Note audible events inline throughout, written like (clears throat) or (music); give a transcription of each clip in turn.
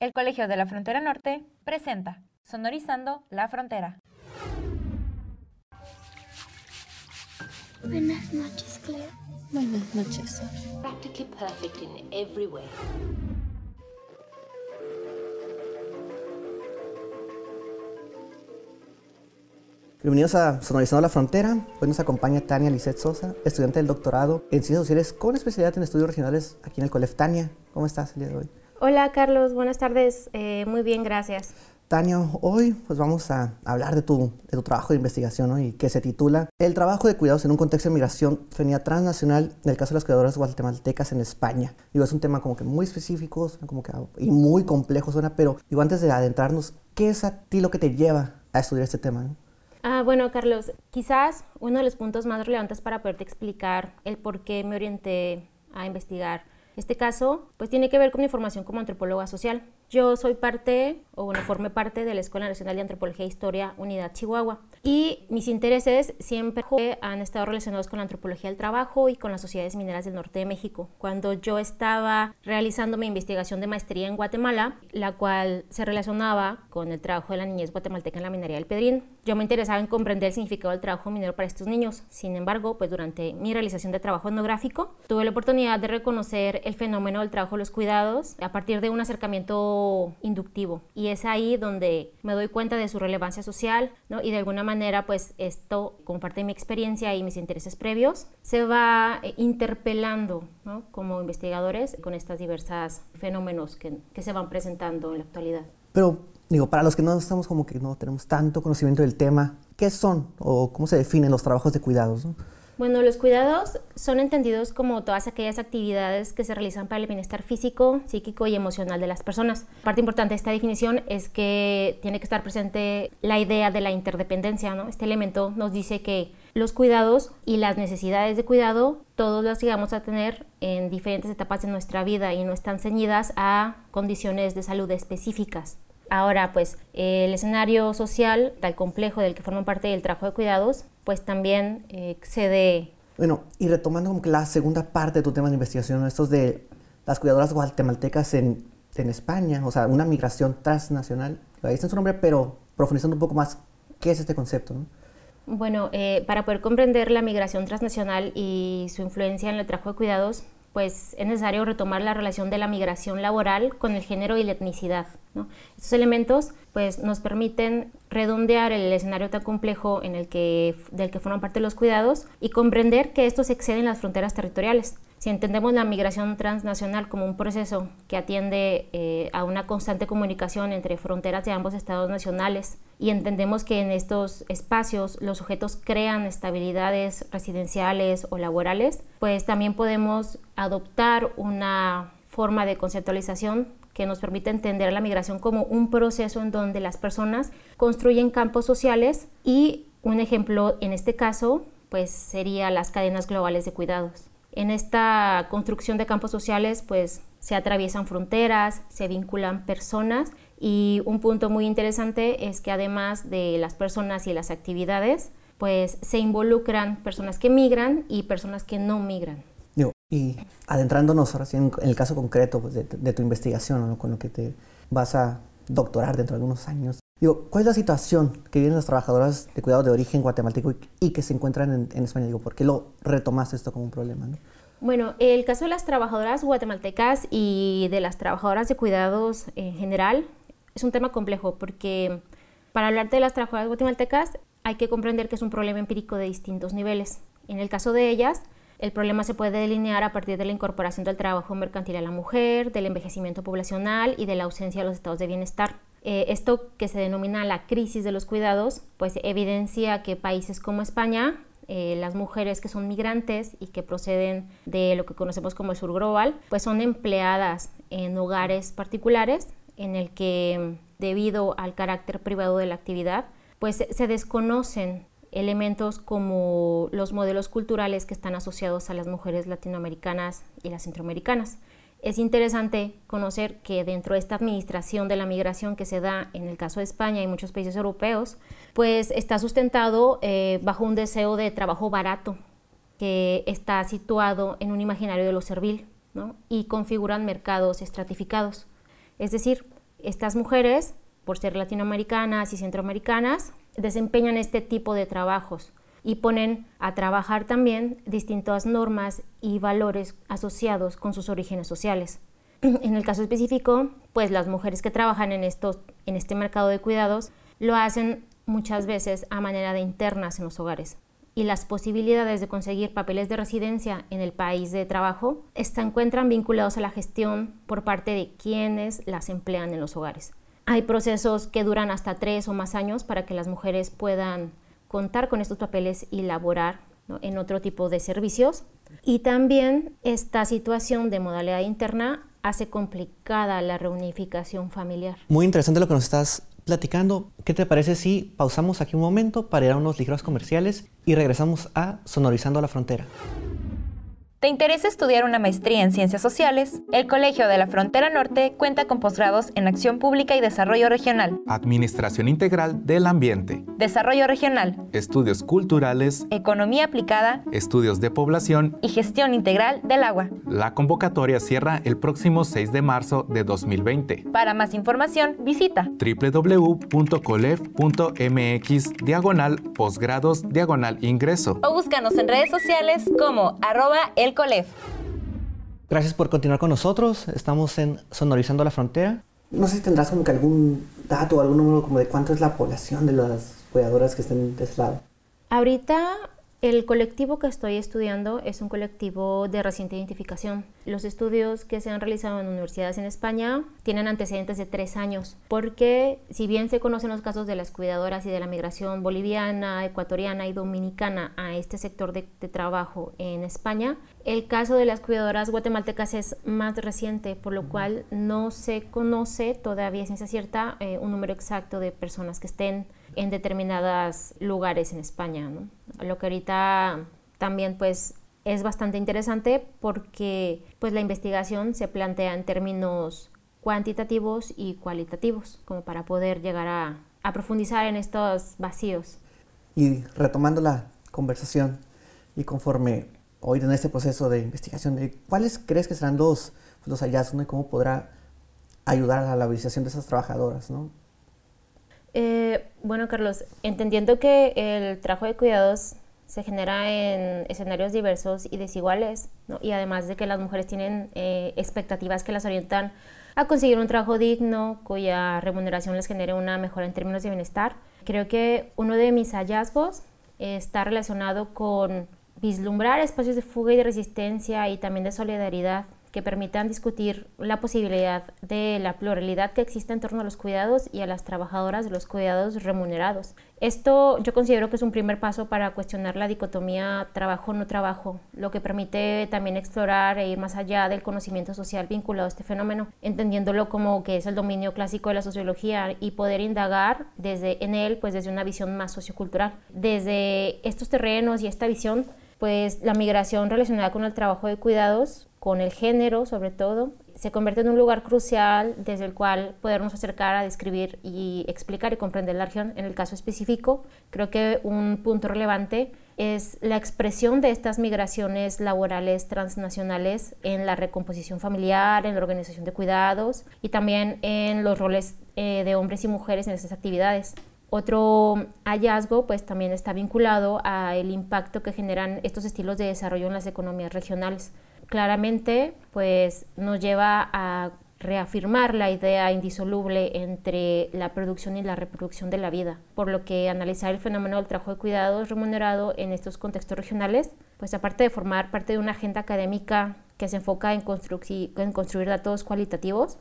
El Colegio de la Frontera Norte presenta Sonorizando la Frontera. Buenas noches, Claire. Buenas noches. Practically perfect in every way. Bienvenidos a Sonorizando la Frontera. Hoy nos acompaña Tania Lisset Sosa, estudiante del doctorado en Ciencias Sociales con especialidad en estudios regionales aquí en el COLEF. Tania, ¿cómo estás el día de hoy? Hola Carlos, buenas tardes. Eh, muy bien, gracias. Tania, hoy pues vamos a hablar de tu, de tu trabajo de investigación ¿no? y que se titula El trabajo de cuidados en un contexto de migración femenina transnacional del caso de las cuidadoras guatemaltecas en España. Digo, es un tema como que muy específico como que, y muy complejo suena, pero digo, antes de adentrarnos, ¿qué es a ti lo que te lleva a estudiar este tema? ¿no? Ah, bueno, Carlos, quizás uno de los puntos más relevantes para poderte explicar el por qué me orienté a investigar este caso, pues tiene que ver con mi formación como antropóloga social. Yo soy parte, o bueno, formé parte de la Escuela Nacional de Antropología e Historia Unidad Chihuahua. Y mis intereses siempre han estado relacionados con la antropología del trabajo y con las sociedades mineras del norte de México. Cuando yo estaba realizando mi investigación de maestría en Guatemala, la cual se relacionaba con el trabajo de la niñez guatemalteca en la minería del Pedrín, yo me interesaba en comprender el significado del trabajo minero para estos niños. Sin embargo, pues durante mi realización de trabajo etnográfico, tuve la oportunidad de reconocer el fenómeno del trabajo de los cuidados a partir de un acercamiento inductivo. Y es ahí donde me doy cuenta de su relevancia social, ¿no? Y de alguna manera, pues esto, como parte de mi experiencia y mis intereses previos, se va eh, interpelando, ¿no? Como investigadores con estos diversos fenómenos que, que se van presentando en la actualidad. Pero, digo, para los que no estamos como que no tenemos tanto conocimiento del tema, ¿qué son o cómo se definen los trabajos de cuidados? ¿no? Bueno, los cuidados son entendidos como todas aquellas actividades que se realizan para el bienestar físico, psíquico y emocional de las personas. Parte importante de esta definición es que tiene que estar presente la idea de la interdependencia. ¿no? Este elemento nos dice que los cuidados y las necesidades de cuidado todos las llegamos a tener en diferentes etapas de nuestra vida y no están ceñidas a condiciones de salud específicas. Ahora, pues el escenario social, tal complejo del que forman parte del trabajo de cuidados, pues también eh, excede. Bueno, y retomando como que la segunda parte de tu tema de investigación, estos de las cuidadoras guatemaltecas en, en España, o sea, una migración transnacional, ahí está su nombre, pero profundizando un poco más, ¿qué es este concepto? Bueno, eh, para poder comprender la migración transnacional y su influencia en el trabajo de cuidados, pues es necesario retomar la relación de la migración laboral con el género y la etnicidad. Estos elementos pues, nos permiten redondear el escenario tan complejo en el que, del que forman parte los cuidados y comprender que estos exceden las fronteras territoriales. Si entendemos la migración transnacional como un proceso que atiende eh, a una constante comunicación entre fronteras de ambos estados nacionales y entendemos que en estos espacios los sujetos crean estabilidades residenciales o laborales, pues también podemos adoptar una forma de conceptualización que nos permite entender la migración como un proceso en donde las personas construyen campos sociales y un ejemplo en este caso pues sería las cadenas globales de cuidados. En esta construcción de campos sociales, pues se atraviesan fronteras, se vinculan personas y un punto muy interesante es que además de las personas y las actividades, pues se involucran personas que migran y personas que no migran. Y adentrándonos sí en, el caso concreto pues, de, tu investigación, con lo que te vas a doctorar dentro de algunos años, Digo, ¿cuál es la situación que viven las trabajadoras de cuidado de origen guatemalteco y, que se encuentran en, España? Digo, ¿por qué lo retomaste esto como un problema? Bueno, el caso de las trabajadoras guatemaltecas y de las trabajadoras de cuidados en general es un tema complejo porque para hablar de las trabajadoras guatemaltecas hay que comprender que es un problema empírico de distintos niveles. En el caso de ellas, el problema se puede delinear a partir de la incorporación del trabajo mercantil a la mujer, del envejecimiento poblacional y de la ausencia de los estados de bienestar. Eh, esto que se denomina la crisis de los cuidados, pues evidencia que países como España, eh, las mujeres que son migrantes y que proceden de lo que conocemos como el sur global, pues son empleadas en hogares particulares en el que debido al carácter privado de la actividad, pues se desconocen elementos como los modelos culturales que están asociados a las mujeres latinoamericanas y las centroamericanas. Es interesante conocer que dentro de esta administración de la migración que se da en el caso de España y muchos países europeos, pues está sustentado eh, bajo un deseo de trabajo barato que está situado en un imaginario de lo servil y configuran mercados estratificados. Es decir, Estas mujeres, por ser latinoamericanas y centroamericanas, desempeñan este tipo de trabajos y ponen a trabajar también distintas normas y valores asociados con sus orígenes sociales. (clears throat) En el caso específico, pues las mujeres que trabajan en, estos, en este mercado de cuidados lo hacen muchas veces a manera de internas en los hogares. Y las posibilidades de conseguir papeles de residencia en el país de trabajo se encuentran vinculados a la gestión por parte de quienes las emplean en los hogares. Hay procesos que duran hasta tres o más años para que las mujeres puedan contar con estos papeles y laborar en otro tipo de servicios. Y también esta situación de modalidad interna hace complicada la reunificación familiar. Muy interesante lo que nos estás platicando. ¿Qué te parece si pausamos aquí un momento para ir a unos ligeros comerciales y regresamos a Sonorizando la Frontera? ¿Te interesa estudiar una maestría en Ciencias Sociales? El Colegio de la Frontera Norte cuenta con posgrados en Acción Pública y Desarrollo Regional, Administración Integral del Ambiente, Desarrollo Regional, Estudios Culturales, Economía Aplicada. Estudios de Población. Y Gestión Integral del Agua. La convocatoria cierra el próximo 6 de marzo de 2020. Para más información, visita www.colef.mx diagonal posgrados diagonal ingreso. O búscanos en redes sociales como arroba el Colef. Gracias por continuar con nosotros. Estamos en Sonorizando la Frontera. No sé si tendrás como que algún dato o algún número como de cuánto es la población de las cuidadoras que estén de ese lado. Ahorita el colectivo que estoy estudiando es un colectivo de reciente identificación. Los estudios que se han realizado en universidades en España tienen antecedentes de tres años, porque si bien se conocen los casos de las cuidadoras y de la migración boliviana, ecuatoriana y dominicana a este sector de, de trabajo en España, el caso de las cuidadoras guatemaltecas es más reciente, por lo cual no se conoce todavía ciencia cierta eh, un número exacto de personas que estén en determinados lugares en España. ¿no? Lo que ahorita también pues es bastante interesante porque pues la investigación se plantea en términos cuantitativos y cualitativos, como para poder llegar a, profundizar en estos vacíos. Y retomando la conversación y conforme hoy en este proceso de investigación, ¿cuáles crees que serán los, los hallazgos y cómo podrá ayudar a la laborización de esas trabajadoras? ¿no? Eh, bueno, Carlos, entendiendo que el trabajo de cuidados se genera en escenarios diversos y desiguales, y además de que las mujeres tienen eh, expectativas que las orientan a conseguir un trabajo digno cuya remuneración les genere una mejora en términos de bienestar, creo que uno de mis hallazgos está relacionado con vislumbrar espacios de fuga y de resistencia y también de solidaridad que permitan discutir la posibilidad de la pluralidad que existe en torno a los cuidados y a las trabajadoras de los cuidados remunerados. Esto yo considero que es un primer paso para cuestionar la dicotomía trabajo-no trabajo, lo que permite también explorar e ir más allá del conocimiento social vinculado a este fenómeno, entendiéndolo como que es el dominio clásico de la sociología y poder indagar desde en él pues desde una visión más sociocultural. Desde estos terrenos y esta visión pues la migración relacionada con el trabajo de cuidados con el género sobre todo, se convierte en un lugar crucial desde el cual podernos acercar a describir y explicar y comprender la región. En el caso específico, creo que un punto relevante es la expresión de estas migraciones laborales transnacionales en la recomposición familiar, en la organización de cuidados y también en los roles eh, de hombres y mujeres en estas actividades. Otro hallazgo pues también está vinculado al impacto que generan estos estilos de desarrollo en las economías regionales claramente pues nos lleva a reafirmar la idea indisoluble entre la producción y la reproducción de la vida, por lo que analizar el fenómeno del trabajo de cuidados remunerado en estos contextos regionales, pues aparte de formar parte de una agenda académica que se enfoca en, construir datos cualitativos,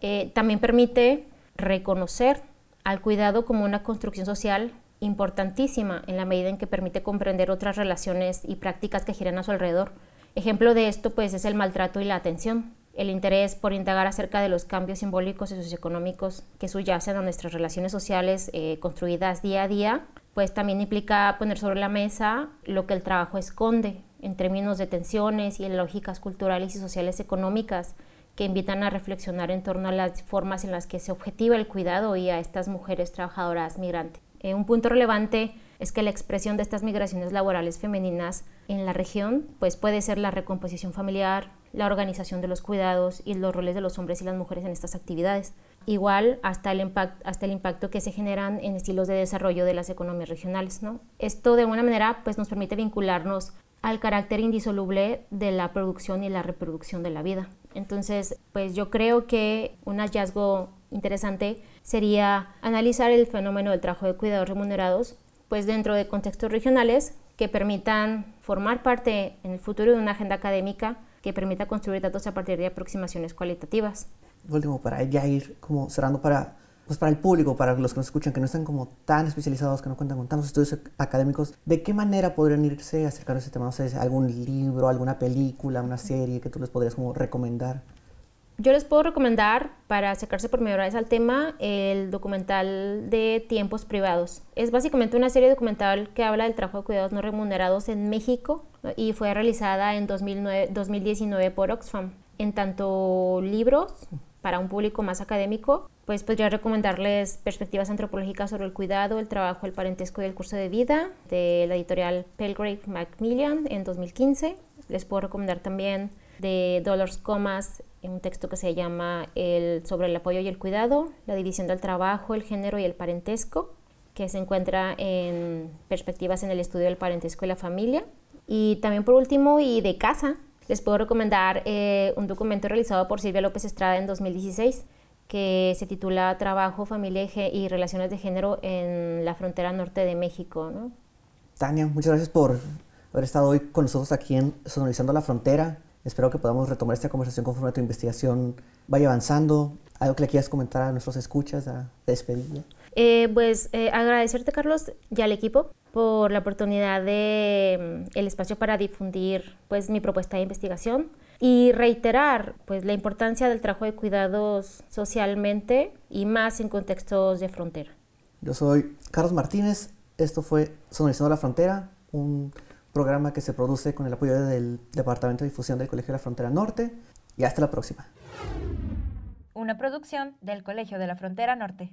eh, también permite reconocer al cuidado como una construcción social importantísima en la medida en que permite comprender otras relaciones y prácticas que giran a su alrededor, Ejemplo de esto pues es el maltrato y la atención, el interés por indagar acerca de los cambios simbólicos y socioeconómicos que subyacen a nuestras relaciones sociales eh, construidas día a día, pues también implica poner sobre la mesa lo que el trabajo esconde en términos de tensiones y lógicas culturales y sociales económicas que invitan a reflexionar en torno a las formas en las que se objetiva el cuidado y a estas mujeres trabajadoras migrantes. Eh, un punto relevante es que la expresión de estas migraciones laborales femeninas en la región pues puede ser la recomposición familiar, la organización de los cuidados y los roles de los hombres y las mujeres en estas actividades. Igual hasta el, impacto que se generan en estilos de desarrollo de las economías regionales. ¿no? Esto de alguna manera pues, nos permite vincularnos al carácter indisoluble de la producción y la reproducción de la vida. Entonces, pues yo creo que un hallazgo interesante sería analizar el fenómeno del trabajo de cuidados remunerados pues dentro de contextos regionales que permitan formar parte en el futuro de una agenda académica que permita construir datos a partir de aproximaciones cualitativas. Último, para ya ir como cerrando para, pues para el público, para los que nos escuchan, que no están como tan especializados, que no cuentan con tantos estudios académicos, ¿de qué manera podrían irse acercando a ese tema? O algún libro, alguna película, una serie que tú les podrías como recomendar. Yo les puedo recomendar, para acercarse por medio vez al tema, el documental de tiempos privados. Es básicamente una serie documental que habla del trabajo de cuidados no remunerados en México y fue realizada en 2009, 2019 por Oxfam. En tanto libros, para un público más académico, pues podría recomendarles perspectivas antropológicas sobre el cuidado, el trabajo, el parentesco y el curso de vida de la editorial Pelgrave Macmillan en 2015. Les puedo recomendar también de Dollars Comas un texto que se llama el, Sobre el apoyo y el cuidado, la división del trabajo, el género y el parentesco, que se encuentra en Perspectivas en el estudio del parentesco y la familia. Y también por último, y de casa, les puedo recomendar eh, un documento realizado por Silvia López Estrada en 2016 que se titula Trabajo, Familia y Relaciones de Género en la frontera norte de México. Tania, muchas gracias por haber estado hoy con nosotros aquí en Sonorizando la Frontera. Espero que podamos retomar esta conversación conforme tu investigación vaya avanzando. ¿Algo que le quieras comentar a nuestros escuchas, a despedir? Eh, pues eh, agradecerte, Carlos, y al equipo por la oportunidad de mm, el espacio para difundir pues mi propuesta de investigación y reiterar pues la importancia del trabajo de cuidados socialmente y más en contextos de frontera. Yo soy Carlos Martínez, esto fue Sonorizando la Frontera, un programa que se produce con el apoyo del Departamento de Difusión del Colegio de la Frontera Norte. Y hasta la próxima. Una producción del Colegio de la Frontera Norte.